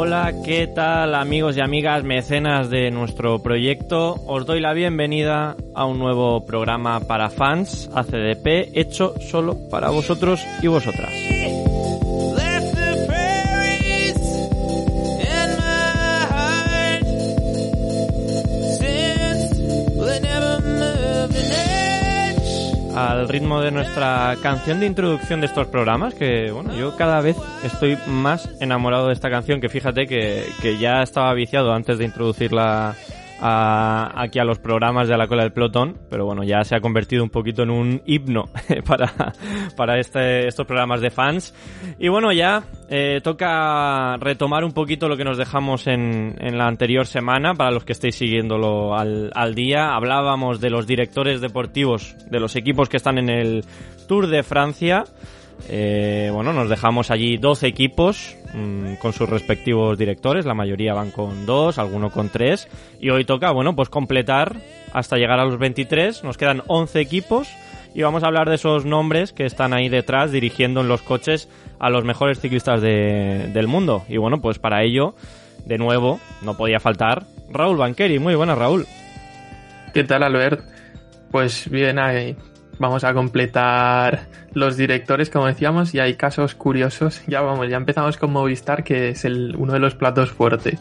Hola, ¿qué tal amigos y amigas mecenas de nuestro proyecto? Os doy la bienvenida a un nuevo programa para fans ACDP hecho solo para vosotros y vosotras. Al ritmo de nuestra canción de introducción de estos programas, que bueno, yo cada vez estoy más enamorado de esta canción, que fíjate que, que ya estaba viciado antes de introducirla a- aquí a los programas de la cola del pelotón, pero bueno, ya se ha convertido un poquito en un himno para, para este, estos programas de fans. Y bueno, ya eh, toca retomar un poquito lo que nos dejamos en, en la anterior semana, para los que estéis siguiéndolo al, al día. Hablábamos de los directores deportivos de los equipos que están en el Tour de Francia. Eh, bueno, nos dejamos allí 12 equipos mm, con sus respectivos directores, la mayoría van con dos, alguno con tres, y hoy toca, bueno, pues completar hasta llegar a los 23, nos quedan 11 equipos y vamos a hablar de esos nombres que están ahí detrás dirigiendo en los coches a los mejores ciclistas de- del mundo. Y bueno, pues para ello, de nuevo, no podía faltar Raúl Banqueri. Muy buenas, Raúl. ¿Qué tal, Albert? Pues bien, ahí vamos a completar los directores, como decíamos, y hay casos curiosos. Ya vamos, ya empezamos con Movistar, que es el, uno de los platos fuertes.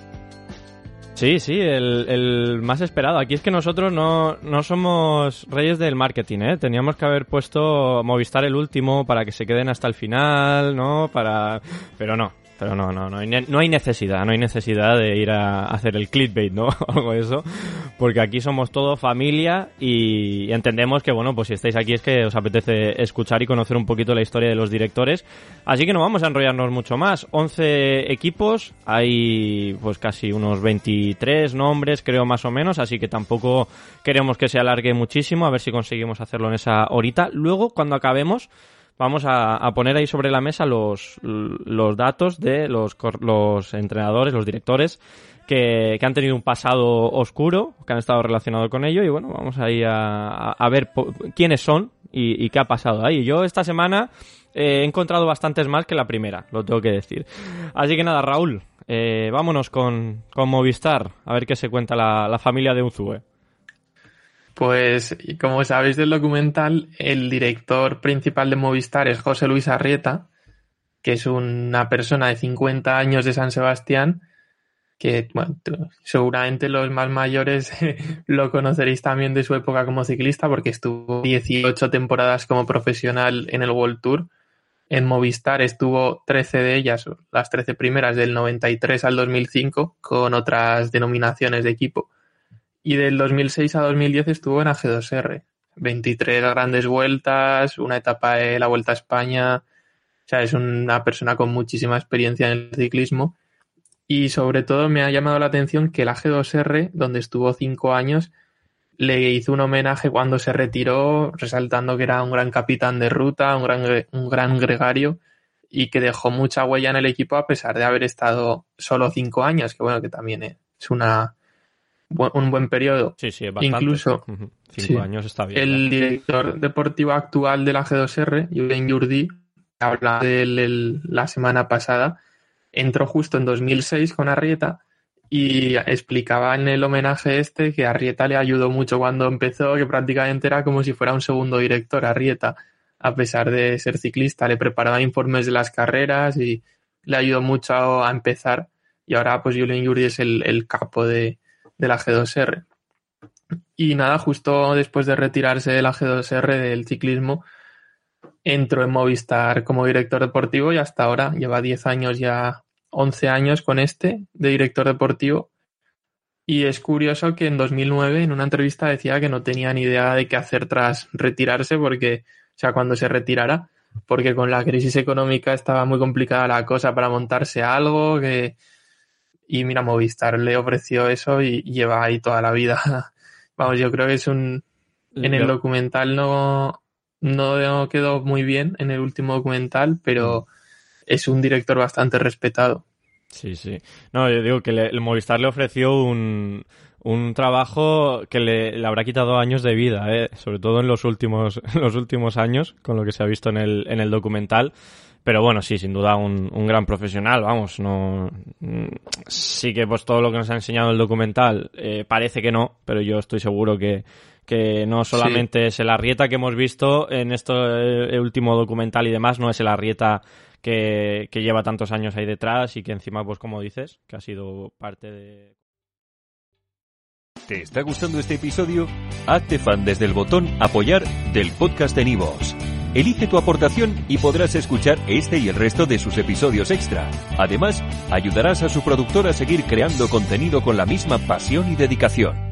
Sí, sí, el, más esperado. Aquí es que nosotros no, no somos reyes del marketing, ¿eh? Teníamos que haber puesto Movistar el último para que se queden hasta el final, ¿no? Para... Pero no, pero no, no, no no hay necesidad, no hay necesidad de ir a hacer el clickbait, ¿no? Algo de eso. Porque aquí somos todo familia y entendemos que, bueno, pues si estáis aquí es que os apetece escuchar y conocer un poquito la historia de los directores. Así que no vamos a enrollarnos mucho más. 11 equipos, hay pues casi unos 23 nombres, creo más o menos, así que tampoco queremos que se alargue muchísimo, a ver si conseguimos hacerlo en esa horita. Luego, cuando acabemos, vamos a, poner ahí sobre la mesa los, los datos de los, los entrenadores, los directores que, han tenido un pasado oscuro, que han estado relacionados con ello, y bueno, vamos ahí a, a- ver quiénes son y, qué ha pasado ahí. Yo esta semana eh, he encontrado bastantes más que la primera, lo tengo que decir. Así que nada, Raúl, eh, vámonos con, con Movistar, a ver qué se cuenta la, familia de Unzue. Pues, como sabéis del documental, el director principal de Movistar es José Luis Arrieta, que es una persona de 50 años de San Sebastián, que bueno, seguramente los más mayores lo conoceréis también de su época como ciclista, porque estuvo 18 temporadas como profesional en el World Tour. En Movistar estuvo 13 de ellas, las 13 primeras del 93 al 2005, con otras denominaciones de equipo y del 2006 a 2010 estuvo en AG2R. 23 grandes vueltas, una etapa de la Vuelta a España. O sea, es una persona con muchísima experiencia en el ciclismo. Y sobre todo me ha llamado la atención que el AG2R, donde estuvo cinco años, le hizo un homenaje cuando se retiró, resaltando que era un gran capitán de ruta, un gran, un gran gregario y que dejó mucha huella en el equipo a pesar de haber estado solo cinco años, que bueno, que también es una, un buen periodo. Sí, sí, bastante. Incluso-. Cinco sí. años está bien. El director deportivo actual de la G2R, Julen Yurdi, que habla de él el- la semana pasada, entró justo en 2006 con Arrieta y explicaba en el homenaje este que Arrieta le ayudó mucho cuando empezó, que prácticamente era como si fuera un segundo director Arrieta, a pesar de ser ciclista, le preparaba informes de las carreras y le ayudó mucho a empezar y ahora pues Julen Yurdi es el, el capo de, de la G2R. Y nada, justo después de retirarse de la G2R del ciclismo, entró en Movistar como director deportivo y hasta ahora lleva 10 años ya, 11 años con este de director deportivo. Y es curioso que en 2009 en una entrevista decía que no tenía ni idea de qué hacer tras retirarse porque, o sea, cuando se retirara, porque con la crisis económica estaba muy complicada la cosa para montarse algo que... Y mira, Movistar le ofreció eso y lleva ahí toda la vida. Vamos, yo creo que es un... En el documental no, no quedó muy bien en el último documental, pero mm. es un director bastante respetado. Sí, sí. No, yo digo que el Movistar le ofreció un, un trabajo que le, habrá quitado años de vida, ¿eh? sobre todo en los últimos, los últimos años, con lo que se ha visto en el, en el documental. Pero bueno, sí, sin duda un, un gran profesional, vamos, no sí que pues todo lo que nos ha enseñado el documental eh, parece que no, pero yo estoy seguro que, que no solamente es el Arrieta que hemos visto en este último documental y demás, no es el Arrieta que, que lleva tantos años ahí detrás y que encima, pues como dices, que ha sido parte de... ¿Te está gustando este episodio? Hazte fan desde el botón apoyar del podcast de Nivos. Elige tu aportación y podrás escuchar este y el resto de sus episodios extra. Además, ayudarás a su productor a seguir creando contenido con la misma pasión y dedicación.